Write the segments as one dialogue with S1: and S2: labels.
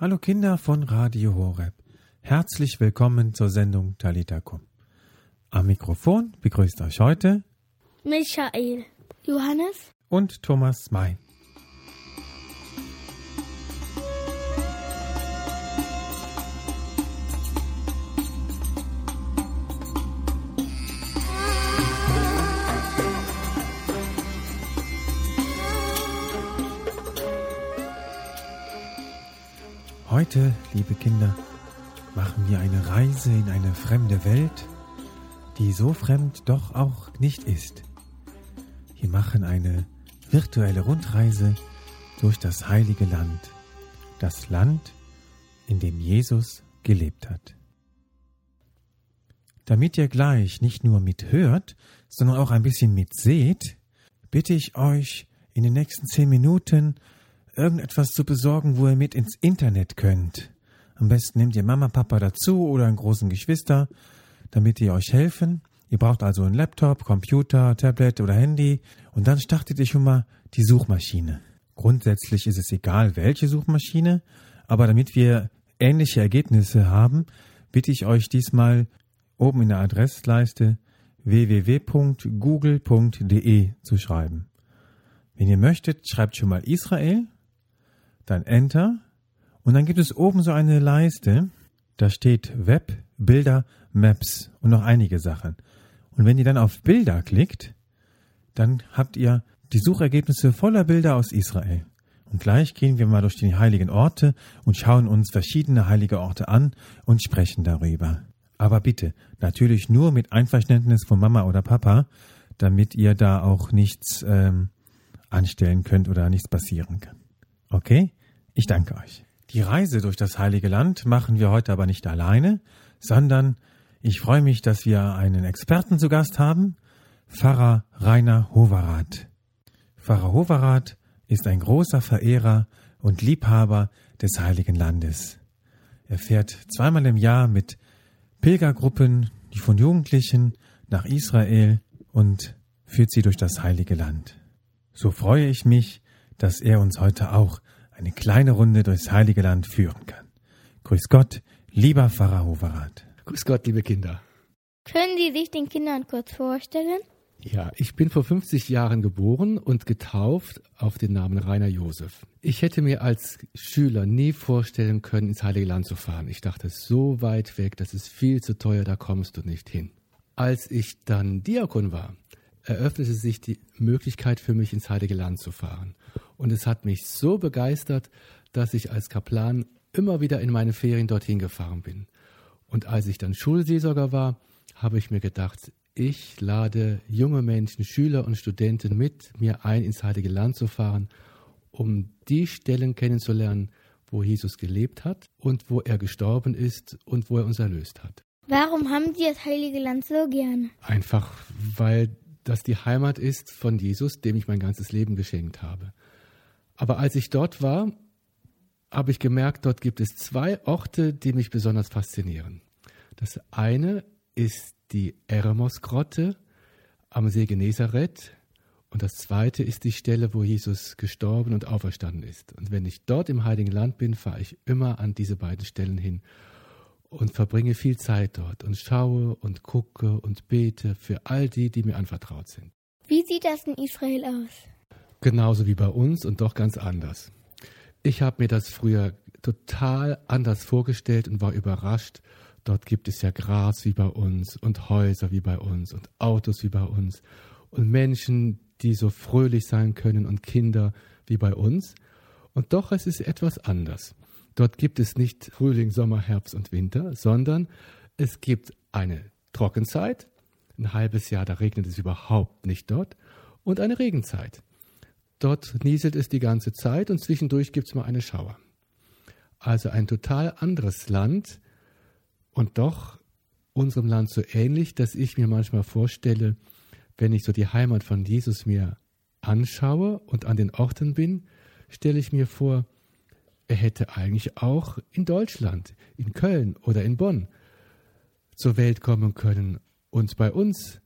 S1: Hallo Kinder von Radio Horeb. Herzlich willkommen zur Sendung Talita Kum. Am Mikrofon begrüßt euch heute
S2: Michael, Johannes
S1: und Thomas May. Heute, liebe Kinder, machen wir eine Reise in eine fremde Welt, die so fremd doch auch nicht ist. Wir machen eine virtuelle Rundreise durch das heilige Land, das Land, in dem Jesus gelebt hat. Damit ihr gleich nicht nur mithört, sondern auch ein bisschen mitseht, bitte ich euch in den nächsten zehn Minuten irgendetwas zu besorgen, wo ihr mit ins Internet könnt. Am besten nehmt ihr Mama, Papa dazu oder einen großen Geschwister, damit die euch helfen. Ihr braucht also einen Laptop, Computer, Tablet oder Handy und dann startet ihr schon mal die Suchmaschine. Grundsätzlich ist es egal, welche Suchmaschine, aber damit wir ähnliche Ergebnisse haben, bitte ich euch diesmal oben in der Adressleiste www.google.de zu schreiben. Wenn ihr möchtet, schreibt schon mal Israel dann Enter und dann gibt es oben so eine Leiste, da steht Web, Bilder, Maps und noch einige Sachen. Und wenn ihr dann auf Bilder klickt, dann habt ihr die Suchergebnisse voller Bilder aus Israel. Und gleich gehen wir mal durch die heiligen Orte und schauen uns verschiedene heilige Orte an und sprechen darüber. Aber bitte, natürlich nur mit Einverständnis von Mama oder Papa, damit ihr da auch nichts ähm, anstellen könnt oder nichts passieren kann. Okay? Ich danke euch. Die Reise durch das Heilige Land machen wir heute aber nicht alleine, sondern ich freue mich, dass wir einen Experten zu Gast haben, Pfarrer Rainer Hoverath. Pfarrer Hoverath ist ein großer Verehrer und Liebhaber des Heiligen Landes. Er fährt zweimal im Jahr mit Pilgergruppen, die von Jugendlichen, nach Israel und führt sie durch das Heilige Land. So freue ich mich, dass er uns heute auch eine kleine Runde durchs Heilige Land führen kann. Grüß Gott, lieber Pfarrer Hoverath.
S3: Grüß Gott, liebe Kinder.
S2: Können Sie sich den Kindern kurz vorstellen?
S3: Ja, ich bin vor 50 Jahren geboren und getauft auf den Namen Rainer Josef. Ich hätte mir als Schüler nie vorstellen können, ins Heilige Land zu fahren. Ich dachte, so weit weg, das ist viel zu teuer, da kommst du nicht hin. Als ich dann Diakon war, eröffnete sich die Möglichkeit für mich, ins Heilige Land zu fahren. Und es hat mich so begeistert, dass ich als Kaplan immer wieder in meine Ferien dorthin gefahren bin. Und als ich dann Schulseelsorger war, habe ich mir gedacht, ich lade junge Menschen, Schüler und Studenten mit, mir ein, ins Heilige Land zu fahren, um die Stellen kennenzulernen, wo Jesus gelebt hat und wo er gestorben ist und wo er uns erlöst hat.
S2: Warum haben Sie das Heilige Land so gern?
S3: Einfach, weil das die Heimat ist von Jesus, dem ich mein ganzes Leben geschenkt habe. Aber als ich dort war, habe ich gemerkt, dort gibt es zwei Orte, die mich besonders faszinieren. Das eine ist die Eremos-Grotte am See Genezareth und das zweite ist die Stelle, wo Jesus gestorben und auferstanden ist. Und wenn ich dort im Heiligen Land bin, fahre ich immer an diese beiden Stellen hin und verbringe viel Zeit dort und schaue und gucke und bete für all die, die mir anvertraut sind.
S2: Wie sieht das in Israel aus?
S3: Genauso wie bei uns und doch ganz anders. Ich habe mir das früher total anders vorgestellt und war überrascht. Dort gibt es ja Gras wie bei uns und Häuser wie bei uns und Autos wie bei uns und Menschen, die so fröhlich sein können und Kinder wie bei uns. Und doch es ist etwas anders. Dort gibt es nicht Frühling, Sommer, Herbst und Winter, sondern es gibt eine Trockenzeit, ein halbes Jahr, da regnet es überhaupt nicht dort, und eine Regenzeit. Dort nieselt es die ganze Zeit und zwischendurch gibt es mal eine Schauer. Also ein total anderes Land und doch unserem Land so ähnlich, dass ich mir manchmal vorstelle, wenn ich so die Heimat von Jesus mir anschaue und an den Orten bin, stelle ich mir vor, er hätte eigentlich auch in Deutschland, in Köln oder in Bonn zur Welt kommen können und bei uns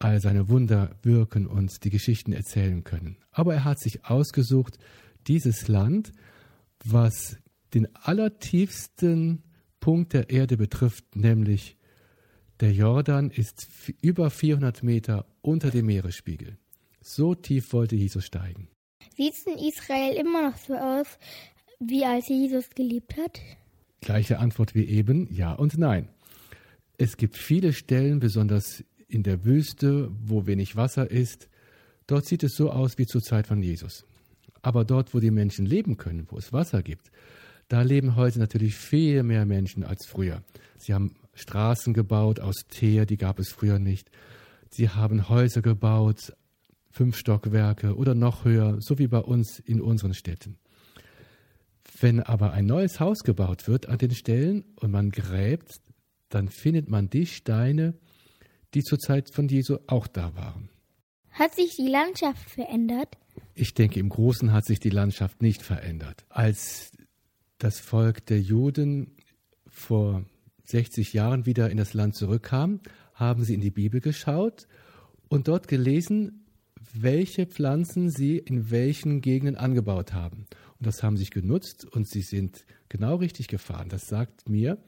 S3: all seine Wunder wirken und die Geschichten erzählen können. Aber er hat sich ausgesucht, dieses Land, was den allertiefsten Punkt der Erde betrifft, nämlich der Jordan ist über 400 Meter unter dem Meeresspiegel. So tief wollte Jesus steigen.
S2: Sieht es in Israel immer noch so aus, wie als Jesus gelebt hat?
S3: Gleiche Antwort wie eben, ja und nein. Es gibt viele Stellen, besonders in der Wüste, wo wenig Wasser ist. Dort sieht es so aus wie zur Zeit von Jesus. Aber dort, wo die Menschen leben können, wo es Wasser gibt, da leben heute natürlich viel mehr Menschen als früher. Sie haben Straßen gebaut aus Teer, die gab es früher nicht. Sie haben Häuser gebaut, fünf Stockwerke oder noch höher, so wie bei uns in unseren Städten. Wenn aber ein neues Haus gebaut wird an den Stellen und man gräbt, dann findet man die Steine, die zur Zeit von Jesu auch da waren.
S2: Hat sich die Landschaft verändert?
S3: Ich denke, im Großen hat sich die Landschaft nicht verändert. Als das Volk der Juden vor 60 Jahren wieder in das Land zurückkam, haben sie in die Bibel geschaut und dort gelesen, welche Pflanzen sie in welchen Gegenden angebaut haben. Und das haben sich genutzt und sie sind genau richtig gefahren. Das sagt mir,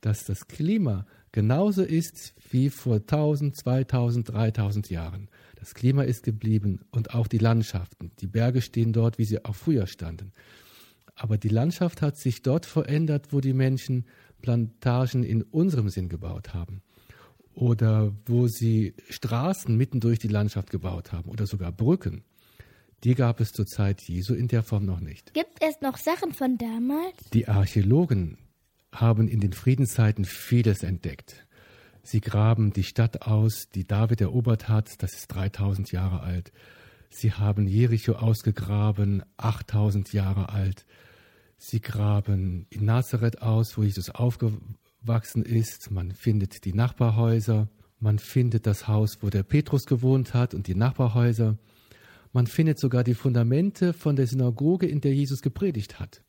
S3: dass das Klima genauso ist wie vor 1000, 2000, 3000 Jahren. Das Klima ist geblieben und auch die Landschaften. Die Berge stehen dort, wie sie auch früher standen. Aber die Landschaft hat sich dort verändert, wo die Menschen Plantagen in unserem Sinn gebaut haben. Oder wo sie Straßen mitten durch die Landschaft gebaut haben oder sogar Brücken. Die gab es zur Zeit Jesu in der Form noch nicht.
S2: Gibt es noch Sachen von damals?
S3: Die Archäologen haben in den Friedenszeiten vieles entdeckt. Sie graben die Stadt aus, die David erobert hat, das ist 3000 Jahre alt. Sie haben Jericho ausgegraben, 8000 Jahre alt. Sie graben in Nazareth aus, wo Jesus aufgewachsen ist. Man findet die Nachbarhäuser. Man findet das Haus, wo der Petrus gewohnt hat und die Nachbarhäuser. Man findet sogar die Fundamente von der Synagoge, in der Jesus gepredigt hat.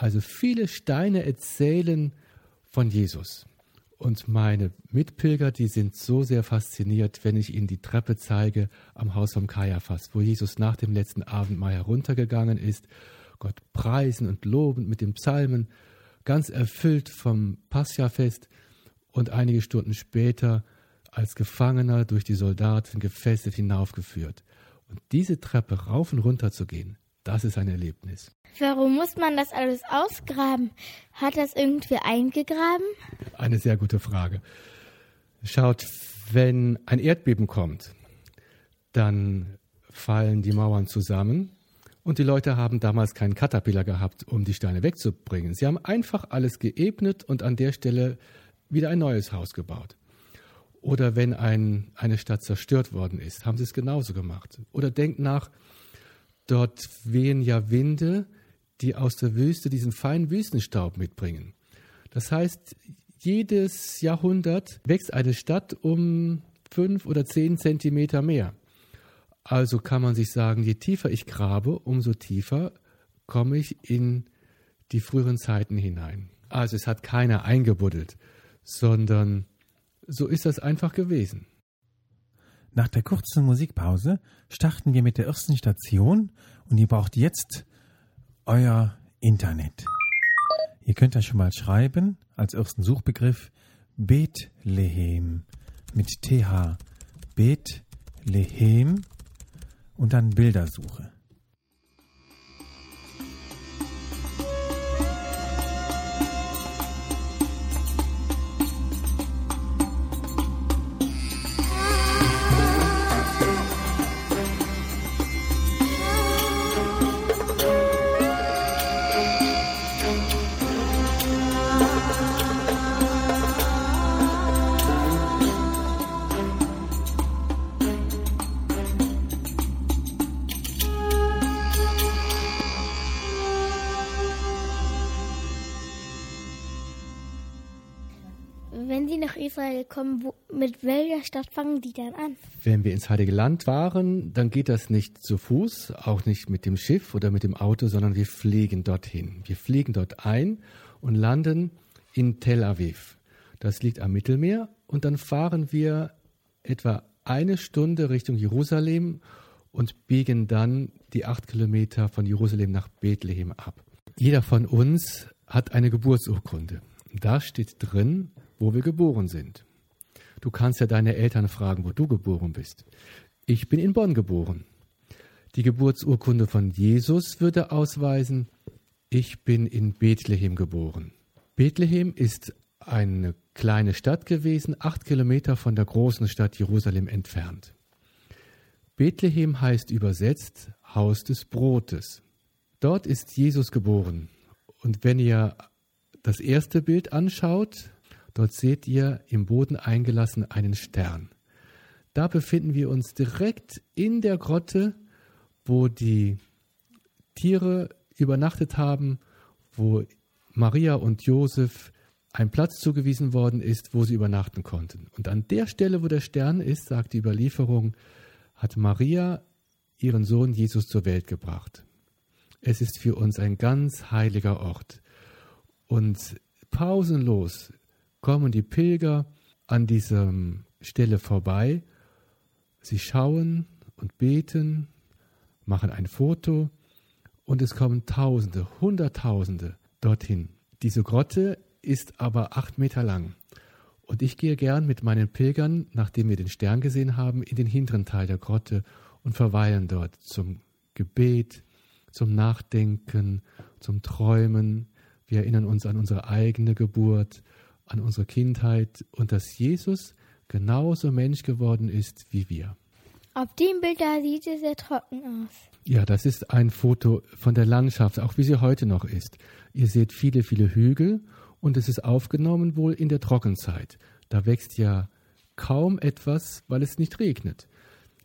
S3: Also viele Steine erzählen von Jesus. Und meine Mitpilger, die sind so sehr fasziniert, wenn ich ihnen die Treppe zeige am Haus vom Kaiaphas, wo Jesus nach dem letzten Abendmahl heruntergegangen ist Gott preisen und loben mit den Psalmen, ganz erfüllt vom Pascha-Fest und einige Stunden später als Gefangener durch die Soldaten gefesselt hinaufgeführt. Und diese Treppe rauf und runter zu gehen, das ist ein Erlebnis.
S2: Warum muss man das alles ausgraben? Hat das irgendwie eingegraben?
S3: Eine sehr gute Frage. Schaut, wenn ein Erdbeben kommt, dann fallen die Mauern zusammen und die Leute haben damals keinen Caterpillar gehabt, um die Steine wegzubringen. Sie haben einfach alles geebnet und an der Stelle wieder ein neues Haus gebaut. Oder wenn ein, eine Stadt zerstört worden ist, haben sie es genauso gemacht. Oder denkt nach, dort wehen ja Winde, die aus der Wüste diesen feinen Wüstenstaub mitbringen. Das heißt, jedes Jahrhundert wächst eine Stadt um fünf oder zehn Zentimeter mehr. Also kann man sich sagen, je tiefer ich grabe, umso tiefer komme ich in die früheren Zeiten hinein. Also es hat keiner eingebuddelt, sondern so ist das einfach gewesen.
S1: Nach der kurzen Musikpause starten wir mit der ersten Station und ihr braucht jetzt euer Internet. Ihr könnt da schon mal schreiben als ersten Suchbegriff Bethlehem mit TH. Bethlehem und dann Bildersuche.
S2: Kommen, wo, mit welcher Stadt fangen die dann an?
S3: Wenn wir ins Heilige Land waren, dann geht das nicht zu Fuß, auch nicht mit dem Schiff oder mit dem Auto, sondern wir fliegen dorthin. Wir fliegen dort ein und landen in Tel Aviv. Das liegt am Mittelmeer und dann fahren wir etwa eine Stunde Richtung Jerusalem und biegen dann die acht Kilometer von Jerusalem nach Bethlehem ab. Jeder von uns hat eine Geburtsurkunde. Da steht drin, wo wir geboren sind. Du kannst ja deine Eltern fragen, wo du geboren bist. Ich bin in Bonn geboren. Die Geburtsurkunde von Jesus würde ausweisen, ich bin in Bethlehem geboren. Bethlehem ist eine kleine Stadt gewesen, acht Kilometer von der großen Stadt Jerusalem entfernt. Bethlehem heißt übersetzt Haus des Brotes. Dort ist Jesus geboren. Und wenn ihr das erste Bild anschaut, dort seht ihr im Boden eingelassen einen Stern. Da befinden wir uns direkt in der Grotte, wo die Tiere übernachtet haben, wo Maria und Josef ein Platz zugewiesen worden ist, wo sie übernachten konnten. Und an der Stelle, wo der Stern ist, sagt die Überlieferung, hat Maria ihren Sohn Jesus zur Welt gebracht. Es ist für uns ein ganz heiliger Ort. Und pausenlos kommen die Pilger an dieser Stelle vorbei. Sie schauen und beten, machen ein Foto und es kommen Tausende, Hunderttausende dorthin. Diese Grotte ist aber acht Meter lang. Und ich gehe gern mit meinen Pilgern, nachdem wir den Stern gesehen haben, in den hinteren Teil der Grotte und verweilen dort zum Gebet, zum Nachdenken, zum Träumen. Wir erinnern uns an unsere eigene Geburt, an unsere Kindheit und dass Jesus genauso Mensch geworden ist wie wir.
S2: Auf dem Bild da sieht es sehr trocken aus.
S3: Ja, das ist ein Foto von der Landschaft, auch wie sie heute noch ist. Ihr seht viele, viele Hügel und es ist aufgenommen wohl in der Trockenzeit. Da wächst ja kaum etwas, weil es nicht regnet.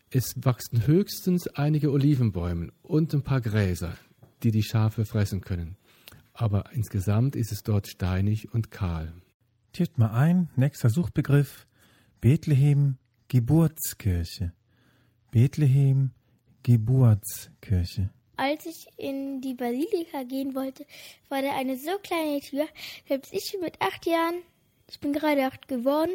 S3: Es wachsen höchstens einige Olivenbäume und ein paar Gräser, die die Schafe fressen können. Aber insgesamt ist es dort steinig und kahl.
S1: Tippt mal ein, nächster Suchbegriff, Bethlehem Geburtskirche. Bethlehem Geburtskirche.
S2: Als ich in die Basilika gehen wollte, war da eine so kleine Tür, selbst ich mit acht Jahren, ich bin gerade acht geworden,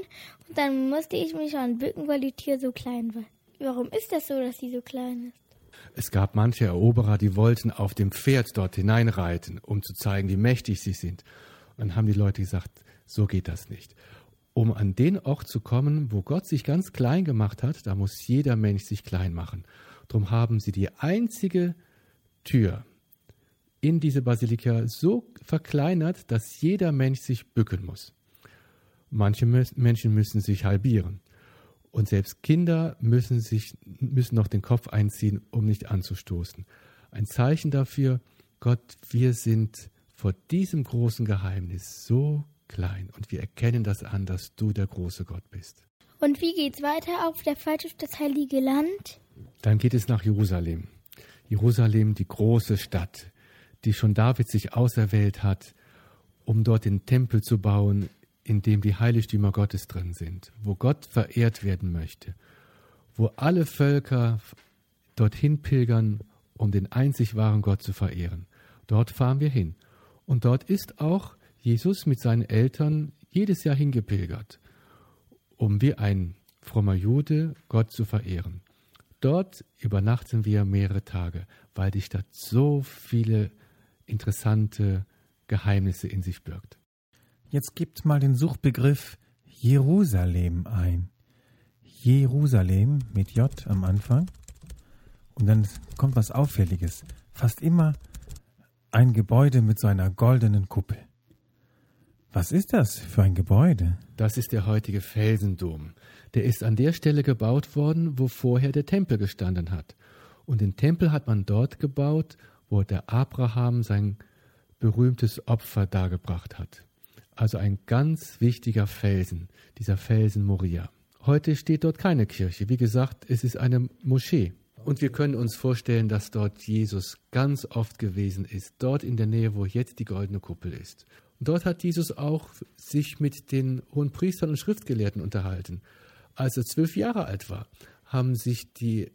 S2: und dann musste ich mich schon bücken, weil die Tür so klein war. Warum ist das so, dass sie so klein ist?
S3: Es gab manche Eroberer, die wollten auf dem Pferd dort hineinreiten, um zu zeigen, wie mächtig sie sind. Und dann haben die Leute gesagt, so geht das nicht. Um an den Ort zu kommen, wo Gott sich ganz klein gemacht hat, da muss jeder Mensch sich klein machen. Darum haben sie die einzige Tür in diese Basilika so verkleinert, dass jeder Mensch sich bücken muss. Manche Menschen müssen sich halbieren. Und selbst Kinder müssen, sich, müssen noch den Kopf einziehen, um nicht anzustoßen. Ein Zeichen dafür, Gott, wir sind vor diesem großen Geheimnis so klein und wir erkennen das an, dass du der große Gott bist.
S2: Und wie geht's weiter auf der Fahrt durch das Heilige Land?
S3: Dann geht es nach Jerusalem. Jerusalem, die große Stadt, die schon David sich auserwählt hat, um dort den Tempel zu bauen, in dem die Heiligtümer Gottes drin sind, wo Gott verehrt werden möchte, wo alle Völker dorthin pilgern, um den einzig wahren Gott zu verehren. Dort fahren wir hin. Und dort ist auch Jesus mit seinen Eltern jedes Jahr hingepilgert, um wie ein frommer Jude Gott zu verehren. Dort übernachten wir mehrere Tage, weil die Stadt so viele interessante Geheimnisse in sich birgt.
S1: Jetzt gibt mal den Suchbegriff Jerusalem ein. Jerusalem mit J am Anfang. Und dann kommt was Auffälliges. Fast immer ein Gebäude mit so einer goldenen Kuppel. Was ist das für ein Gebäude?
S3: Das ist der heutige Felsendom. Der ist an der Stelle gebaut worden, wo vorher der Tempel gestanden hat. Und den Tempel hat man dort gebaut, wo der Abraham sein berühmtes Opfer dargebracht hat. Also ein ganz wichtiger Felsen, dieser Felsen Moria. Heute steht dort keine Kirche. Wie gesagt, es ist eine Moschee. Und wir können uns vorstellen, dass dort Jesus ganz oft gewesen ist, dort in der Nähe, wo jetzt die goldene Kuppel ist. Dort hat Jesus auch sich mit den hohen Priestern und Schriftgelehrten unterhalten. Als er zwölf Jahre alt war, haben sich die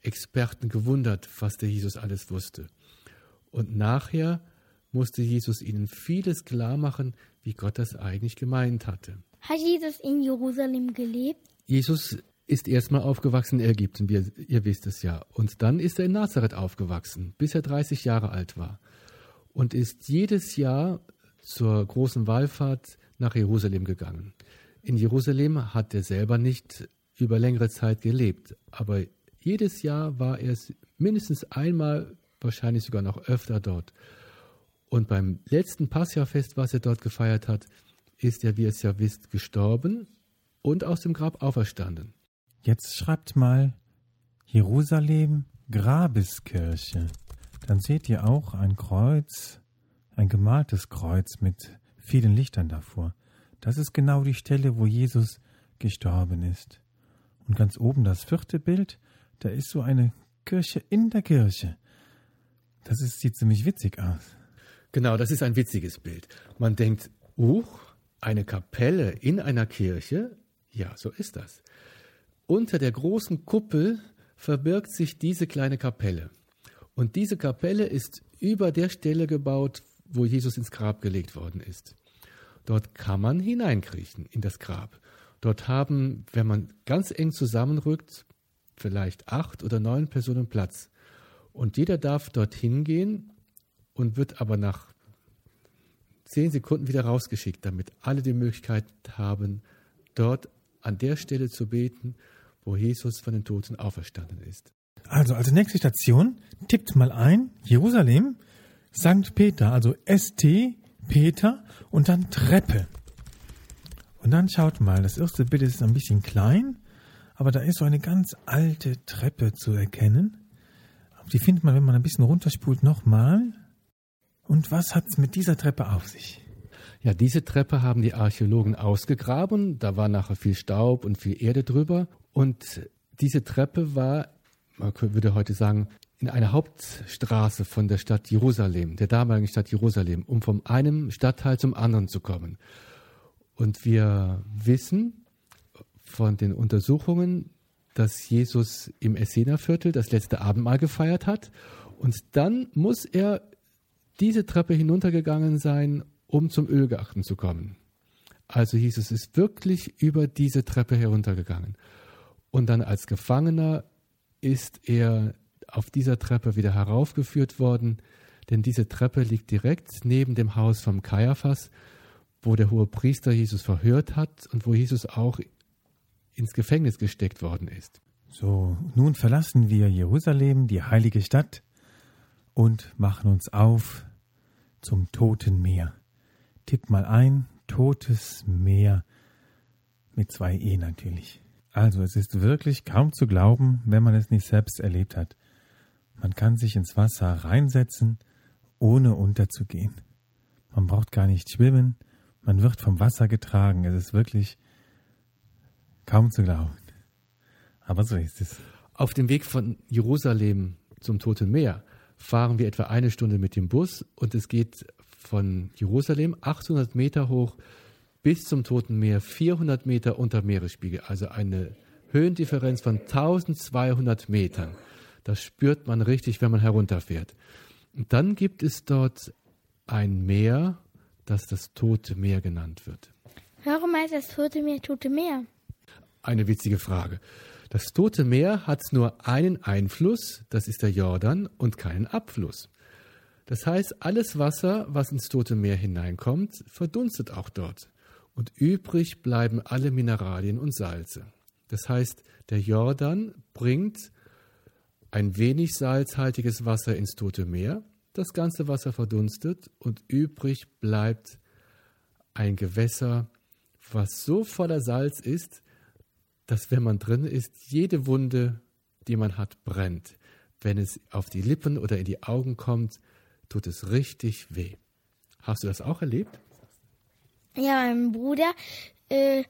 S3: Experten gewundert, was der Jesus alles wusste. Und nachher musste Jesus ihnen vieles klar machen, wie Gott das eigentlich gemeint hatte.
S2: Hat Jesus in Jerusalem gelebt?
S3: Jesus ist erstmal aufgewachsen in Ägypten, wie ihr, ihr wisst es ja. Und dann ist er in Nazareth aufgewachsen, bis er 30 Jahre alt war. und ist jedes Jahr zur großen Wallfahrt nach Jerusalem gegangen. In Jerusalem hat er selber nicht über längere Zeit gelebt, aber jedes Jahr war er mindestens einmal, wahrscheinlich sogar noch öfter dort. Und beim letzten Passjahrfest, was er dort gefeiert hat, ist er, wie ihr es ja wisst, gestorben und aus dem Grab auferstanden.
S1: Jetzt schreibt mal Jerusalem Grabeskirche. Dann seht ihr auch ein Kreuz, ein gemaltes Kreuz mit vielen Lichtern davor. Das ist genau die Stelle, wo Jesus gestorben ist. Und ganz oben das vierte Bild, da ist so eine Kirche in der Kirche. Das ist, sieht ziemlich witzig aus.
S3: Genau, das ist ein witziges Bild. Man denkt, uh, eine Kapelle in einer Kirche? Ja, so ist das. Unter der großen Kuppel verbirgt sich diese kleine Kapelle. Und diese Kapelle ist über der Stelle gebaut, wo Jesus ins Grab gelegt worden ist. Dort kann man hineinkriechen in das Grab. Dort haben, wenn man ganz eng zusammenrückt, vielleicht acht oder neun Personen Platz. Und jeder darf dorthin gehen und wird aber nach zehn Sekunden wieder rausgeschickt, damit alle die Möglichkeit haben, dort an der Stelle zu beten, wo Jesus von den Toten auferstanden ist.
S1: Also als nächste Station tippt mal ein Jerusalem, St. Peter, also ST, Peter und dann Treppe. Und dann schaut mal, das erste Bild ist ein bisschen klein, aber da ist so eine ganz alte Treppe zu erkennen. Die findet man, wenn man ein bisschen runterspult, nochmal. Und was hat es mit dieser Treppe auf sich?
S3: Ja, diese Treppe haben die Archäologen ausgegraben. Da war nachher viel Staub und viel Erde drüber. Und diese Treppe war, man würde heute sagen, in einer Hauptstraße von der Stadt Jerusalem, der damaligen Stadt Jerusalem, um von einem Stadtteil zum anderen zu kommen. Und wir wissen von den Untersuchungen, dass Jesus im Essener-Viertel das letzte Abendmahl gefeiert hat. Und dann muss er diese Treppe hinuntergegangen sein, um zum Ölgarten zu kommen. Also Jesus ist wirklich über diese Treppe heruntergegangen. Und dann als Gefangener ist er auf dieser Treppe wieder heraufgeführt worden, denn diese Treppe liegt direkt neben dem Haus vom Kaiaphas, wo der hohe Priester Jesus verhört hat und wo Jesus auch ins Gefängnis gesteckt worden ist.
S1: So, nun verlassen wir Jerusalem, die heilige Stadt, und machen uns auf zum Toten Meer. Tipp mal ein, Totes Meer mit zwei E natürlich. Also es ist wirklich kaum zu glauben, wenn man es nicht selbst erlebt hat. Man kann sich ins Wasser reinsetzen, ohne unterzugehen. Man braucht gar nicht schwimmen, man wird vom Wasser getragen. Es ist wirklich kaum zu glauben. Aber so ist es.
S3: Auf dem Weg von Jerusalem zum Toten Meer fahren wir etwa eine Stunde mit dem Bus und es geht von Jerusalem 800 Meter hoch bis zum Toten Meer 400 Meter unter Meeresspiegel, also eine Höhendifferenz von 1200 Metern. Das spürt man richtig, wenn man herunterfährt. Und dann gibt es dort ein Meer, das das Tote Meer genannt wird.
S2: Warum heißt das Tote Meer Tote Meer?
S3: Eine witzige Frage. Das Tote Meer hat nur einen Einfluss, das ist der Jordan, und keinen Abfluss. Das heißt, alles Wasser, was ins Tote Meer hineinkommt, verdunstet auch dort. Und übrig bleiben alle Mineralien und Salze. Das heißt, der Jordan bringt ein wenig salzhaltiges Wasser ins Tote Meer, das ganze Wasser verdunstet und übrig bleibt ein Gewässer, was so voller Salz ist, dass wenn man drin ist, jede Wunde, die man hat, brennt. Wenn es auf die Lippen oder in die Augen kommt, tut es richtig weh. Hast du das auch erlebt?
S2: Ja, mein Bruder, äh,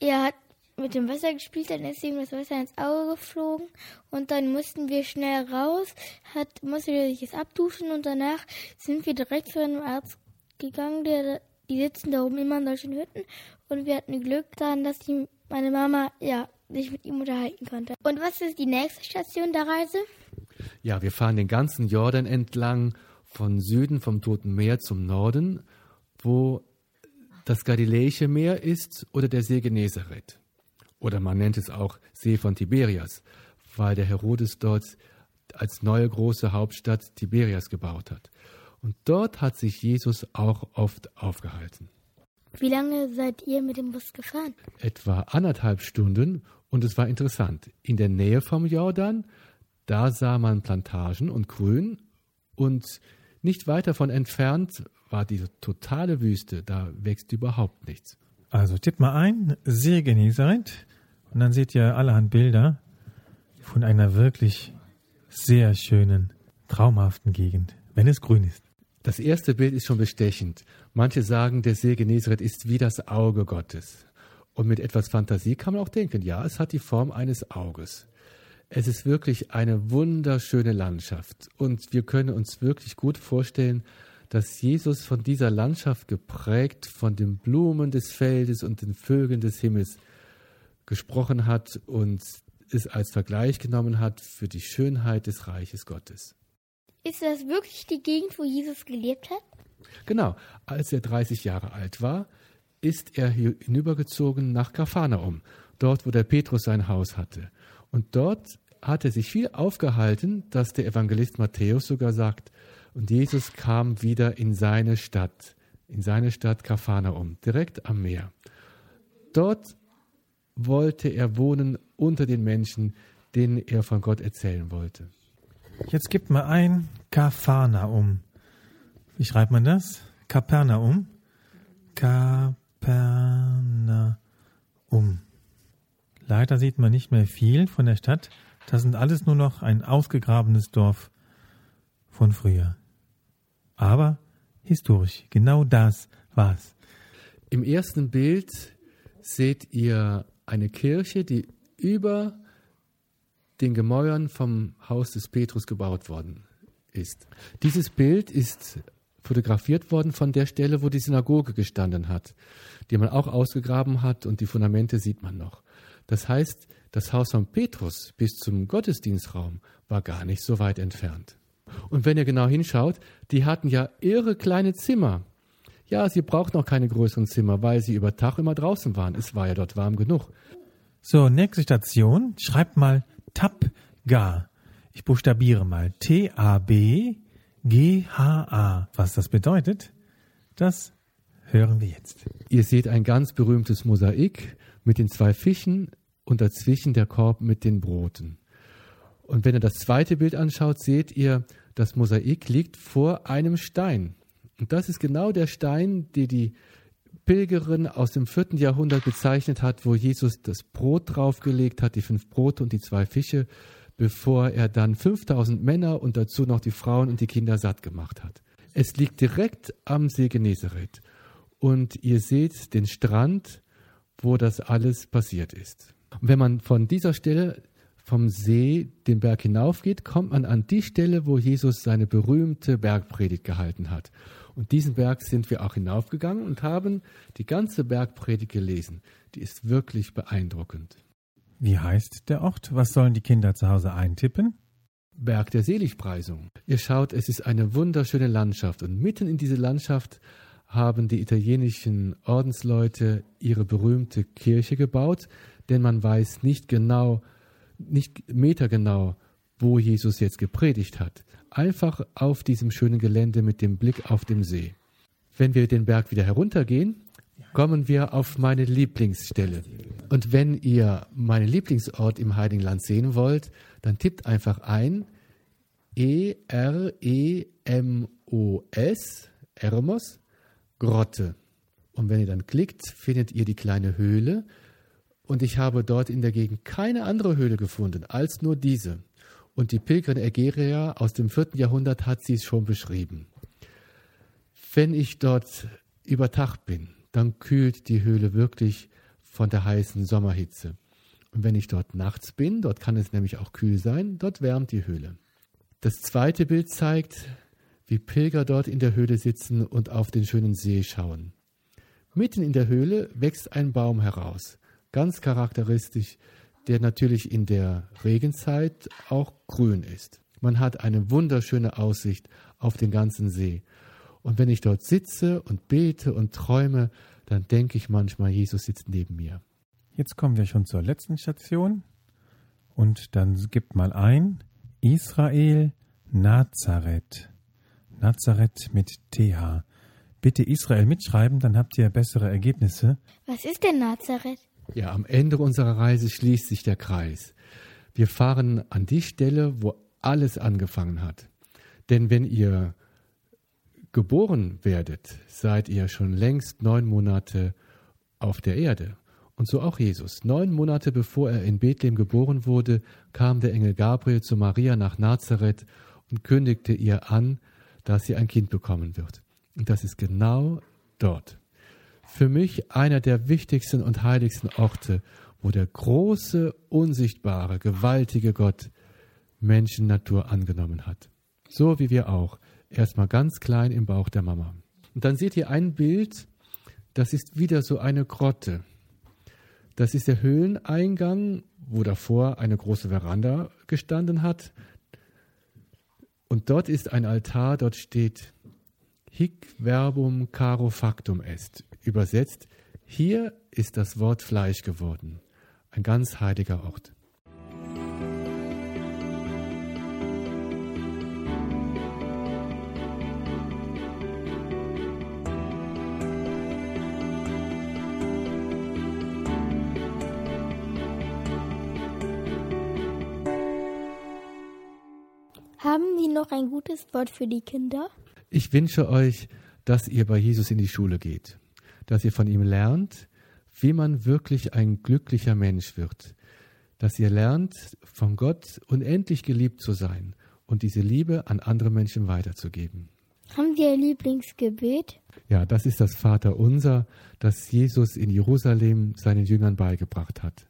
S2: er hat mit dem Wasser gespielt, dann ist ihm das Wasser ins Auge geflogen und dann mussten wir schnell raus, hat, musste er sich jetzt abduschen und danach sind wir direkt zu einem Arzt gegangen, der, die sitzen da oben immer in solchen Hütten und wir hatten Glück daran, dass die, meine Mama, ja, sich mit ihm unterhalten konnte. Und was ist die nächste Station der Reise?
S3: Ja, wir fahren den ganzen Jordan entlang, von Süden vom Toten Meer zum Norden, wo das Galiläische Meer ist oder der See Genezareth. Oder man nennt es auch See von Tiberias, weil der Herodes dort als neue große Hauptstadt Tiberias gebaut hat. Und dort hat sich Jesus auch oft aufgehalten.
S2: Wie lange seid ihr mit dem Bus gefahren?
S3: Etwa anderthalb Stunden und es war interessant. In der Nähe vom Jordan, da sah man Plantagen und Grün und nicht weit davon entfernt war diese totale Wüste, da wächst überhaupt nichts.
S1: Also tippt mal ein, See Genezareth und dann seht ihr allerhand Bilder von einer wirklich sehr schönen, traumhaften Gegend, wenn es grün ist.
S3: Das erste Bild ist schon bestechend. Manche sagen, der See Genezareth ist wie das Auge Gottes. Und mit etwas Fantasie kann man auch denken, ja, es hat die Form eines Auges. Es ist wirklich eine wunderschöne Landschaft. Und wir können uns wirklich gut vorstellen, dass Jesus von dieser Landschaft geprägt, von den Blumen des Feldes und den Vögeln des Himmels gesprochen hat und es als Vergleich genommen hat für die Schönheit des Reiches Gottes.
S2: Ist das wirklich die Gegend, wo Jesus gelebt hat?
S3: Genau, als er 30 Jahre alt war, ist er hinübergezogen nach Kapharnaum, dort wo der Petrus sein Haus hatte. Und dort hat er sich viel aufgehalten, dass der Evangelist Matthäus sogar sagt, und Jesus kam wieder in seine Stadt, in seine Stadt Kapharnaum, direkt am Meer. Dort wollte er wohnen unter den Menschen, denen er von Gott erzählen wollte.
S1: Jetzt gibt mal ein Kapharnaum. Wie schreibt man das? Kapernaum? Kapernaum. Leider sieht man nicht mehr viel von der Stadt. Das sind alles nur noch ein ausgegrabenes Dorf von früher. Aber historisch, genau das war's.
S3: Im ersten Bild seht ihr eine Kirche, die über den Gemäuern vom Haus des Petrus gebaut worden ist. Dieses Bild ist fotografiert worden von der Stelle, wo die Synagoge gestanden hat, die man auch ausgegraben hat und die Fundamente sieht man noch. Das heißt, das Haus von Petrus bis zum Gottesdienstraum war gar nicht so weit entfernt. Und wenn ihr genau hinschaut, die hatten ja irre kleine Zimmer. Ja, sie brauchten auch keine größeren Zimmer, weil sie über Tag immer draußen waren. Es war ja dort warm genug.
S1: So, nächste Station. Schreibt mal Tabga. Ich buchstabiere mal T-A-B-G-H-A. Was das bedeutet, das hören wir jetzt.
S3: Ihr seht ein ganz berühmtes Mosaik mit den zwei Fischen und dazwischen der Korb mit den Broten. Und wenn ihr das zweite Bild anschaut, seht ihr, das Mosaik liegt vor einem Stein. Und das ist genau der Stein, den die Pilgerin aus dem vierten Jahrhundert bezeichnet hat, wo Jesus das Brot draufgelegt hat, die fünf Brote und die zwei Fische, bevor er dann 5000 Männer und dazu noch die Frauen und die Kinder satt gemacht hat. Es liegt direkt am See Genezareth. Und ihr seht den Strand, wo das alles passiert ist. Und wenn man von dieser Stelle vom See den Berg hinaufgeht, kommt man an die Stelle, wo Jesus seine berühmte Bergpredigt gehalten hat. Und diesen Berg sind wir auch hinaufgegangen und haben die ganze Bergpredigt gelesen. Die ist wirklich beeindruckend.
S1: Wie heißt der Ort? Was sollen die Kinder zu Hause eintippen?
S3: Berg der Seligpreisung. Ihr schaut, es ist eine wunderschöne Landschaft und mitten in diese Landschaft haben die italienischen Ordensleute ihre berühmte Kirche gebaut, denn man weiß nicht genau, nicht metergenau, wo Jesus jetzt gepredigt hat einfach auf diesem schönen Gelände mit dem Blick auf den See. Wenn wir den Berg wieder heruntergehen, kommen wir auf meine Lieblingsstelle. Und wenn ihr meinen Lieblingsort im Heiligen Land sehen wollt, dann tippt einfach ein E-R-E-M-O-S, Ermos, Grotte. Und wenn ihr dann klickt, findet ihr die kleine Höhle. Und ich habe dort in der Gegend keine andere Höhle gefunden als nur diese. Und die Pilgerin Egeria aus dem vierten Jahrhundert hat sie es schon beschrieben. Wenn ich dort über Tag bin, dann kühlt die Höhle wirklich von der heißen Sommerhitze. Und wenn ich dort nachts bin, dort kann es nämlich auch kühl sein, dort wärmt die Höhle. Das zweite Bild zeigt, wie Pilger dort in der Höhle sitzen und auf den schönen See schauen. Mitten in der Höhle wächst ein Baum heraus, ganz charakteristisch der natürlich in der Regenzeit auch grün ist. Man hat eine wunderschöne Aussicht auf den ganzen See. Und wenn ich dort sitze und bete und träume, dann denke ich manchmal, Jesus sitzt neben mir.
S1: Jetzt kommen wir schon zur letzten Station. Und dann gibt mal ein Israel Nazareth. Nazareth mit TH. Bitte Israel mitschreiben, dann habt ihr bessere Ergebnisse.
S2: Was ist denn Nazareth?
S3: Ja, am Ende unserer Reise schließt sich der Kreis. Wir fahren an die Stelle, wo alles angefangen hat. Denn wenn ihr geboren werdet, seid ihr schon längst neun Monate auf der Erde. Und so auch Jesus. Neun Monate bevor er in Bethlehem geboren wurde, kam der Engel Gabriel zu Maria nach Nazareth und kündigte ihr an, dass sie ein Kind bekommen wird. Und das ist genau dort. Für mich einer der wichtigsten und heiligsten Orte, wo der große, unsichtbare, gewaltige Gott Menschennatur angenommen hat. So wie wir auch. Erstmal ganz klein im Bauch der Mama. Und dann seht ihr ein Bild, das ist wieder so eine Grotte. Das ist der Höhleneingang, wo davor eine große Veranda gestanden hat. Und dort ist ein Altar, dort steht Hic verbum caro factum est. Übersetzt, hier ist das Wort Fleisch geworden. Ein ganz heiliger Ort.
S2: Haben Sie noch ein gutes Wort für die Kinder?
S3: Ich wünsche euch, dass ihr bei Jesus in die Schule geht, dass ihr von ihm lernt, wie man wirklich ein glücklicher Mensch wird, dass ihr lernt, von Gott unendlich geliebt zu sein und diese Liebe an andere Menschen weiterzugeben.
S2: Haben Sie ein Lieblingsgebet?
S3: Ja, das ist das Vaterunser, das Jesus in Jerusalem seinen Jüngern beigebracht hat.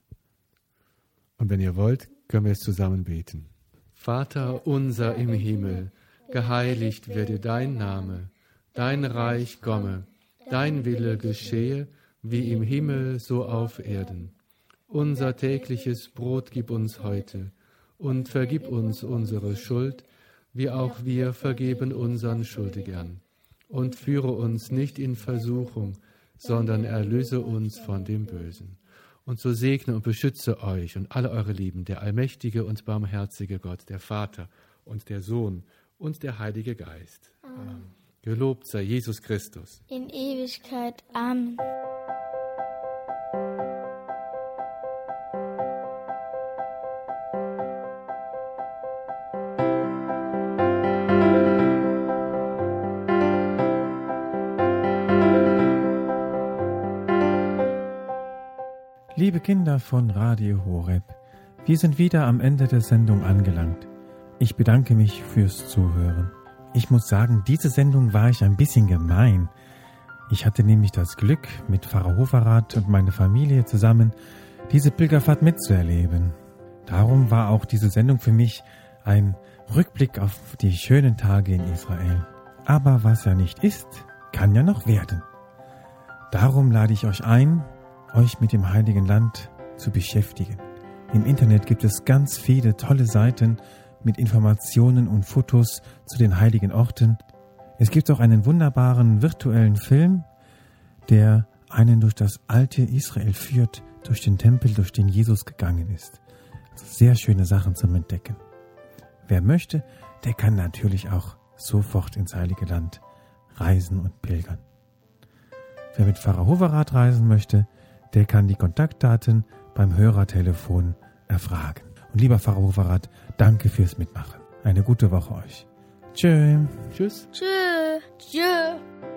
S3: Und wenn ihr wollt, können wir es zusammen beten. Vater unser im Himmel, geheiligt werde dein Name, dein Reich komme, dein Wille geschehe, wie im Himmel so auf Erden. Unser tägliches Brot gib uns heute und vergib uns unsere Schuld, wie auch wir vergeben unseren Schuldigern. Und führe uns nicht in Versuchung, sondern erlöse uns von dem Bösen. Und so segne und beschütze euch und alle eure Lieben, der allmächtige und barmherzige Gott, der Vater und der Sohn und der Heilige Geist. Amen. Gelobt sei Jesus Christus.
S2: In Ewigkeit. Amen.
S1: Liebe Kinder von Radio Horeb, wir sind wieder am Ende der Sendung angelangt. Ich bedanke mich fürs Zuhören. Ich muss sagen, diese Sendung war ich ein bisschen gemein. Ich hatte nämlich das Glück, mit Pfarrer Hoferath und meiner Familie zusammen diese Pilgerfahrt mitzuerleben. Darum war auch diese Sendung für mich ein Rückblick auf die schönen Tage in Israel. Aber was ja nicht ist, kann ja noch werden. Darum lade ich euch ein, euch mit dem Heiligen Land zu beschäftigen. Im Internet gibt es ganz viele tolle Seiten mit Informationen und Fotos zu den heiligen Orten. Es gibt auch einen wunderbaren virtuellen Film, der einen durch das alte Israel führt, durch den Tempel, durch den Jesus gegangen ist. Also sehr schöne Sachen zum Entdecken. Wer möchte, der kann natürlich auch sofort ins heilige Land reisen und pilgern. Wer mit Pfarrer Hoverath reisen möchte, der kann die Kontaktdaten beim Hörertelefon erfragen. Und lieber Pfarrer Hoverath, danke fürs Mitmachen. Eine gute Woche euch. Tschö.
S3: Tschüss.
S2: Tschö. Tschö.